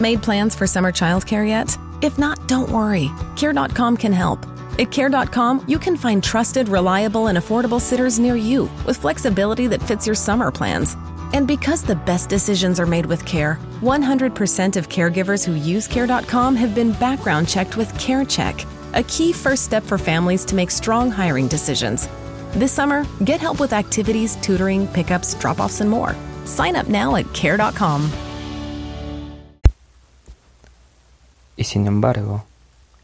Made plans for summer childcare yet? If not, don't worry. Care.com can help. At Care.com, you can find trusted, reliable, and affordable sitters near you with flexibility that fits your summer plans. And because the best decisions are made with care, 100% of caregivers who use Care.com have been background checked with CareCheck, a key first step for families to make strong hiring decisions. This summer, get help with activities, tutoring, pickups, drop offs, and more. Sign up now at Care.com. Y sin embargo,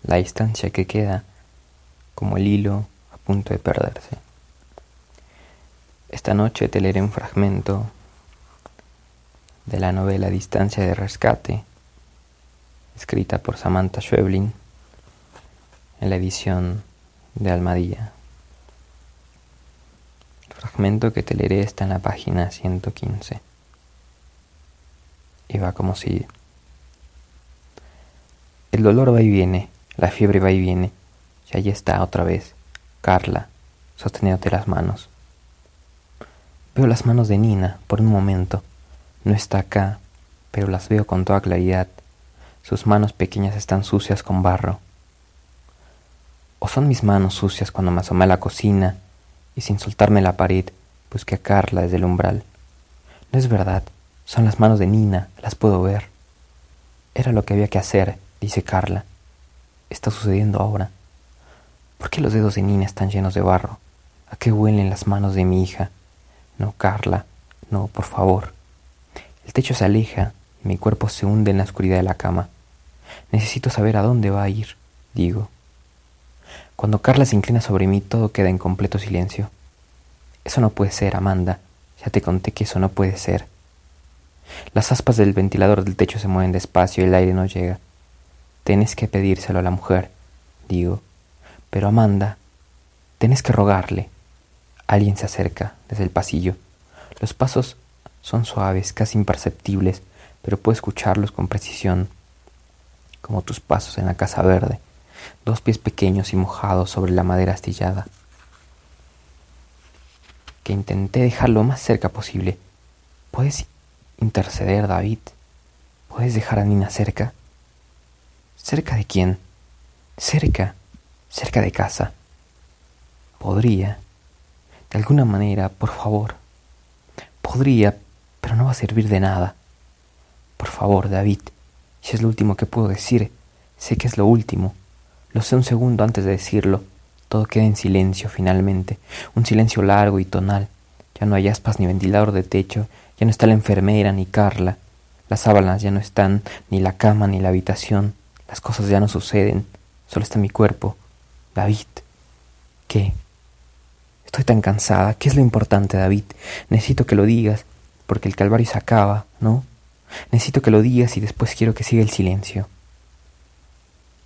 la distancia que queda, como el hilo a punto de perderse. Esta noche te leeré un fragmento de la novela Distancia de Rescate, escrita por Samantha Schweblin en la edición de Almadía. El fragmento que te leeré está en la página 115 y va como sigue. El dolor va y viene, la fiebre va y viene, y allí está otra vez, Carla, sosteniéndote las manos. Veo las manos de Nina por un momento no está acá, pero las veo con toda claridad. Sus manos pequeñas están sucias con barro. ¿O son mis manos sucias cuando me asomé a la cocina y sin soltarme la pared busqué a Carla desde el umbral? No es verdad, son las manos de Nina, las puedo ver. Era lo que había que hacer, dice Carla. Está sucediendo ahora. ¿Por qué los dedos de Nina están llenos de barro? ¿A qué huelen las manos de mi hija? No, Carla, no, por favor. El techo se aleja mi cuerpo se hunde en la oscuridad de la cama. Necesito saber a dónde va a ir, digo. Cuando Carla se inclina sobre mí, todo queda en completo silencio. Eso no puede ser, Amanda. Ya te conté que eso no puede ser. Las aspas del ventilador del techo se mueven despacio y el aire no llega. Tienes que pedírselo a la mujer, digo. Pero Amanda, tienes que rogarle. Alguien se acerca desde el pasillo. Los pasos son suaves, casi imperceptibles, pero puedo escucharlos con precisión, como tus pasos en la casa verde, dos pies pequeños y mojados sobre la madera astillada, que intenté dejar lo más cerca posible. ¿Puedes interceder, David? ¿Puedes dejar a Nina cerca? ¿Cerca de quién? Cerca, cerca de casa. Podría. De alguna manera, por favor. Podría, pero no va a servir de nada. Por favor, David, si es lo último que puedo decir, sé que es lo último. Lo sé un segundo antes de decirlo. Todo queda en silencio finalmente, un silencio largo y tonal. Ya no hay aspas ni ventilador de techo, ya no está la enfermera ni Carla. Las sábanas ya no están, ni la cama ni la habitación. Las cosas ya no suceden, solo está mi cuerpo. David. ¿Qué? Estoy tan cansada. ¿Qué es lo importante, David? Necesito que lo digas porque el calvario se acaba, ¿no? Necesito que lo digas y después quiero que siga el silencio.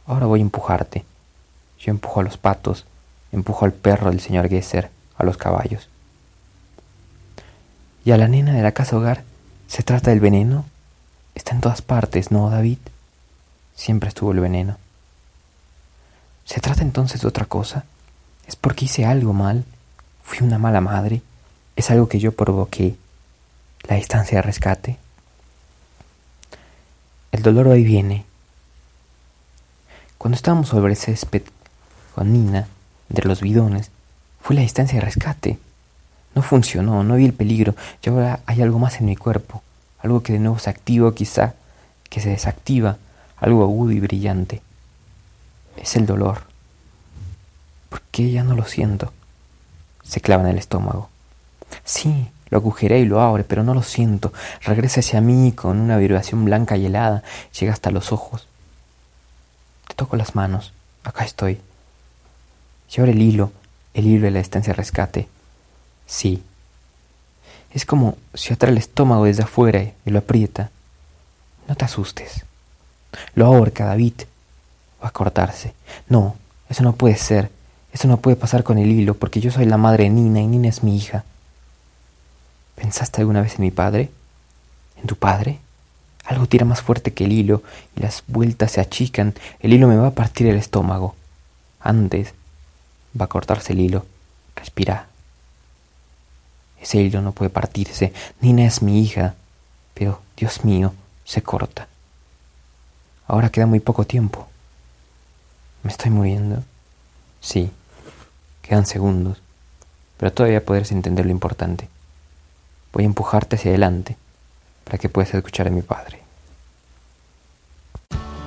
Ahora voy a empujarte. Yo empujo a los patos, empujo al perro del señor Gesser, a los caballos. ¿Y a la nena de la casa hogar se trata del veneno? Está en todas partes, ¿no, David? Siempre estuvo el veneno. ¿Se trata entonces de otra cosa? ¿Es porque hice algo mal? ¿Fui una mala madre? ¿Es algo que yo provoqué? la distancia de rescate. El dolor hoy viene. Cuando estábamos sobre el césped con Nina, entre los bidones, fue la distancia de rescate. No funcionó, no vi el peligro, y ahora hay algo más en mi cuerpo, algo que de nuevo se activa quizá, que se desactiva, algo agudo y brillante. Es el dolor. ¿Por qué ya no lo siento? Se clava en el estómago. Sí, lo agujeré y lo abre, pero no lo siento. Regresa hacia mí con una vibración blanca y helada. Llega hasta los ojos. Te toco las manos. Acá estoy. Y ahora el hilo, el hilo de la estancia rescate. Sí. Es como si atrae el estómago desde afuera y lo aprieta. No te asustes. Lo ahorca, David. Va a cortarse. No, eso no puede ser. Eso no puede pasar con el hilo, porque yo soy la madre de Nina y Nina es mi hija. ¿Pensaste alguna vez en mi padre? ¿En tu padre? Algo tira más fuerte que el hilo y las vueltas se achican. El hilo me va a partir el estómago. Antes va a cortarse el hilo. Respira. Ese hilo no puede partirse. Nina es mi hija. Pero, Dios mío, se corta. Ahora queda muy poco tiempo. ¿Me estoy muriendo? Sí, quedan segundos, pero todavía podrás entender lo importante. Voy a empujarte hacia adelante para que puedas escuchar a mi padre.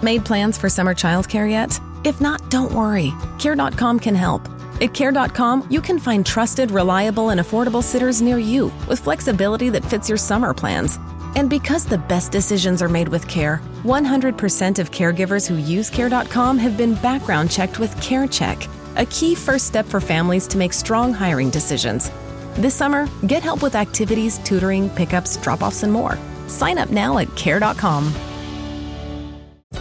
Made plans for summer childcare yet? If not, don't worry. Care.com can help. At Care.com, you can find trusted, reliable, and affordable sitters near you with flexibility that fits your summer plans. And because the best decisions are made with care, 100% of caregivers who use Care.com have been background checked with CareCheck, a key first step for families to make strong hiring decisions. This summer, get help with activities, tutoring, pickups, drop offs, and more. Sign up now at Care.com.